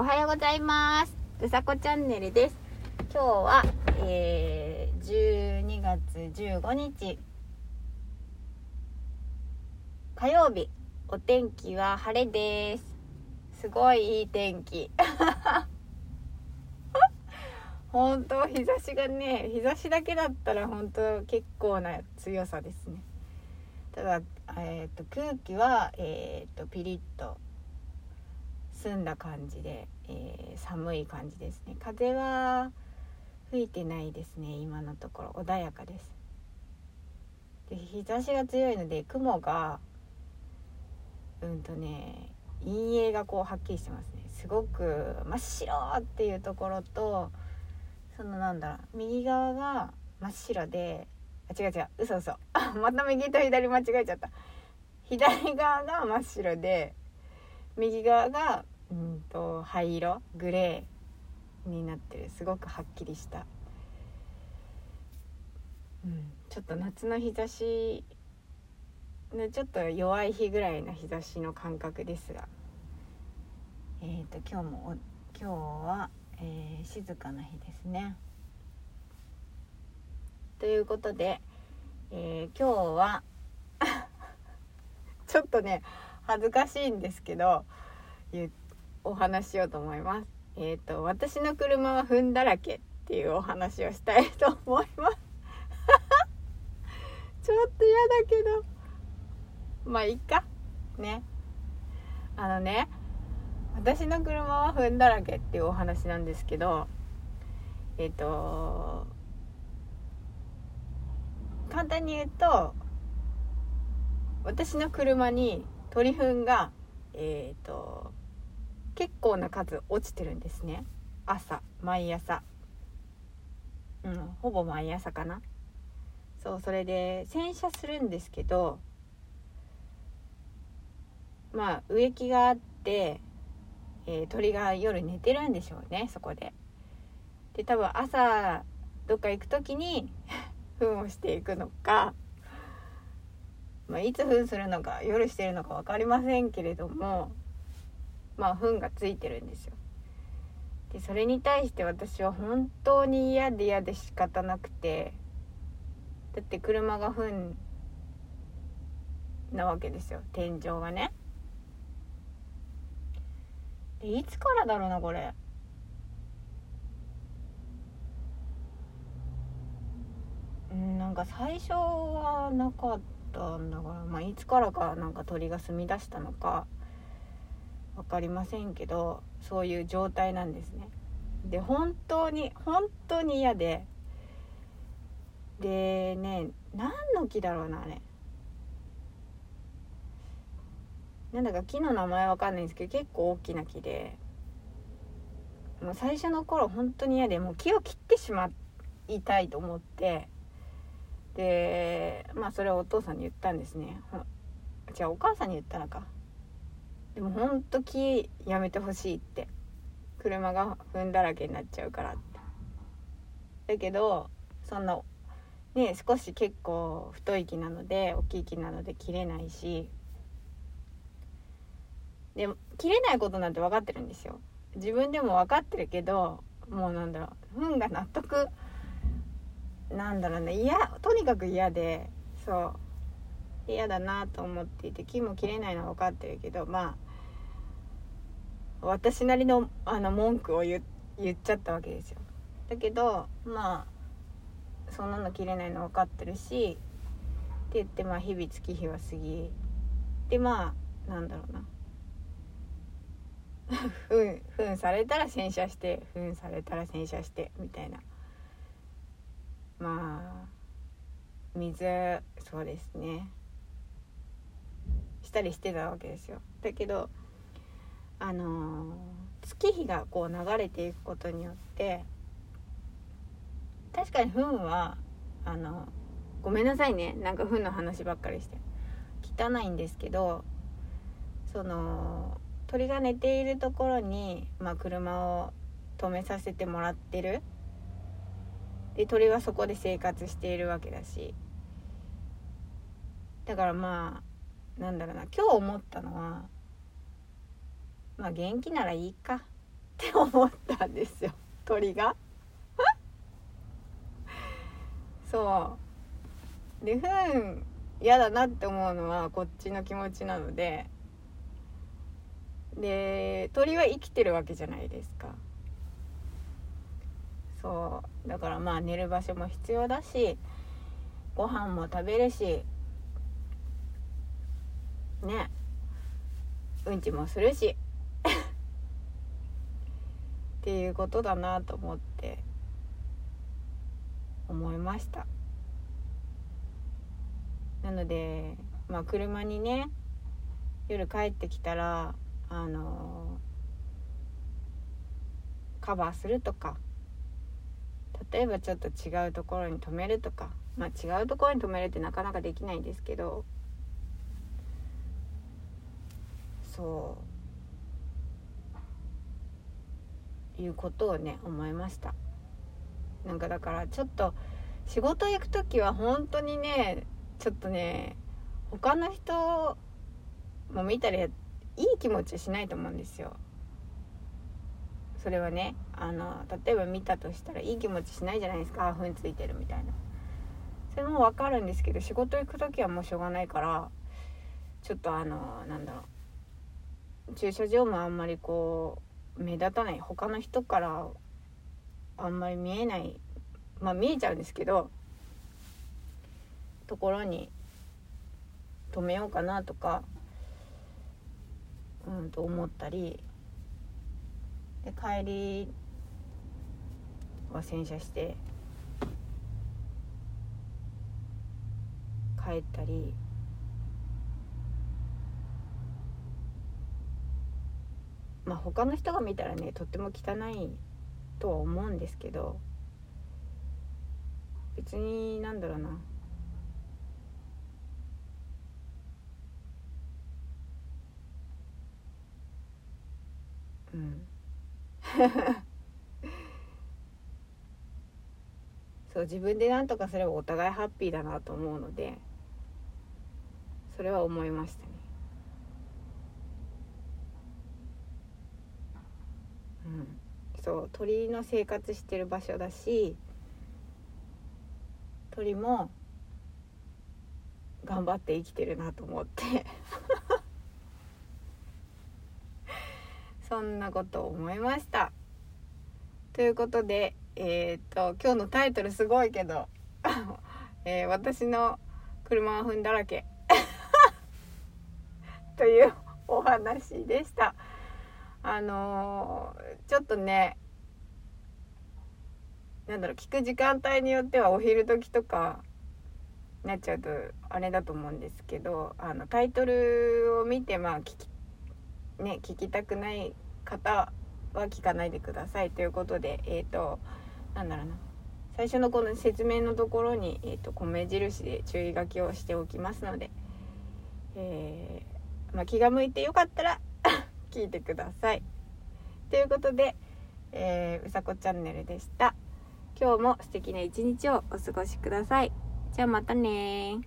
おはようございます。うさこチャンネルです。今日は、えー、12月15日。火曜日。お天気は晴れです。すごいいい天気。本当日差しがね日差しだけだったら本当結構な強さですね。ただ、えーと、空気は、えーとピリッと澄んだ感じで、えー、寒い感じですね。風は吹いてないですね今のところ。穏やかです。で日差しが強いので雲がうんとね陰影がこうはっきりしてますね。すごく真っ白っていうところとそのなんだろう右側が真っ白であ違う違う嘘嘘。また右と左間違えちゃった。左側が真っ白で右側がうんと灰色グレーになってる。すごくはっきりした、うん、ちょっと夏の日差しのちょっと弱い日ぐらいの日差しの感覚ですが。えっ、ー、と今日も今日は、えー、静かな日ですね。ということで、えー、今日は ちょっとね恥ずかしいんですけど言っお話しようと思います。えっ、ー、と私の車は糞だらけっていうお話をしたいと思います。ちょっと嫌だけどまあいっかねあのね私の車は糞だらけっていうお話なんですけどえっ、ー、と簡単に言うと私の車に鳥糞がえっ、ー、と結構な数落ちてるんですね。朝毎朝。うんほぼ毎朝かな。そうそれで洗車するんですけどまあ植木があって、えー、鳥が夜寝てるんでしょうねそこで。で多分朝どっか行く時に 糞をしていくのか、まあ、いつ糞するのか夜してるのか分かりませんけれどもまあ糞がついてるんですよ。でそれに対して私は本当に嫌で嫌で仕方なくてだって車が糞なわけですよ天井がね。でいつからだろうなこれ。うんなんか最初はなかったんだから、まあ、いつからかなんか鳥が住み出したのか分かりませんけどそういう状態なんですね。で本当に本当に嫌で。でね何の木だろうなあれ。なんだか木の名前わかんないんですけど結構大きな木で。もう最初の頃本当に嫌でもう木を切ってしまいたいと思って。でまあそれをお父さんに言ったんですね。じゃあお母さんに言ったのか。でもほんと木やめてほしいって。車が踏んだらけになっちゃうからって。だけどそんなね少し結構太い木なので大きい木なので切れないし。で切れないことなんて分かってるんですよ。自分でも分かってるけどもうなんだろう運が納得なんだろうね嫌とにかく嫌でそう嫌だなと思っていて木も切れないのは分かってるけどまあ私なりのあの文句を言っちゃったわけですよ。だけどまあそんなの切れないの分かってるしって言ってまあ日々月日は過ぎ。でまあなんだろうな。ふんふんされたら洗車してふんされたら洗車してみたいな。まあ水そうですね。したりしてたわけですよ。だけどあの月日がこう流れていくことによって確かに糞はあのごめんなさいね。なんか糞の話ばっかりして。汚いんですけどその鳥が寝ているところに、まあ、車を止めさせてもらってる。で鳥はそこで生活しているわけだし。だからまあなんだろうな。今日思ったのはまあ元気ならいいか。って思ったんですよ。鳥が。そう。でふん嫌だなって思うのはこっちの気持ちなので。で鳥は生きてるわけじゃないですか。そう。だからまあ寝る場所も必要だしご飯も食べるしね。うんちもするし。っていうことだなと思って思いました。なのでまあ車にね夜帰ってきたらあのカバーするとか例えばちょっと違うところに止めるとかまあ違うところに止めるってなかなかできないんですけどそう。いうことをね思いました。なんかだからちょっと仕事行く時は本当にねちょっとね他の人も見たらいい気持ちしないと思うんですよ。それはねあの例えば見たとしたらいい気持ちしないじゃないですか。ふんついてるみたいな。それも分かるんですけど仕事行く時はもうしょうがないからちょっとあのなんだろう。駐車場もあんまりこう目立たない他の人からあんまり見えないまあ見えちゃうんですけどところに止めようかなとかうんと思ったりで帰りは洗車して帰ったりまあ他の人が見たらねとっても汚いとは思うんですけど別になんだろうな。うん。そう自分で何とかすればお互いハッピーだなと思うのでそれは思いましたねそう鳥の生活してる場所だし鳥も頑張って生きてるなと思って。そんなことを思いました。ということでえっ、と今日のタイトルすごいけど、えー、私の車は踏んだらけ。というお話でした。あのー、ちょっとねなんだろう聞く時間帯によってはお昼時とかなっちゃうとあれだと思うんですけどあのタイトルを見てまあ聞き,、ね、聞きたくない方は聞かないでください。ということでえっ、ー、となんだろうな。最初のこの説明のところに、えーと、米印で注意書きをしておきますので、えー、まあ、気が向いてよかったら聞いてください。ということで、えー、うさこチャンネルでした。今日も素敵な一日をお過ごしください。じゃあまたね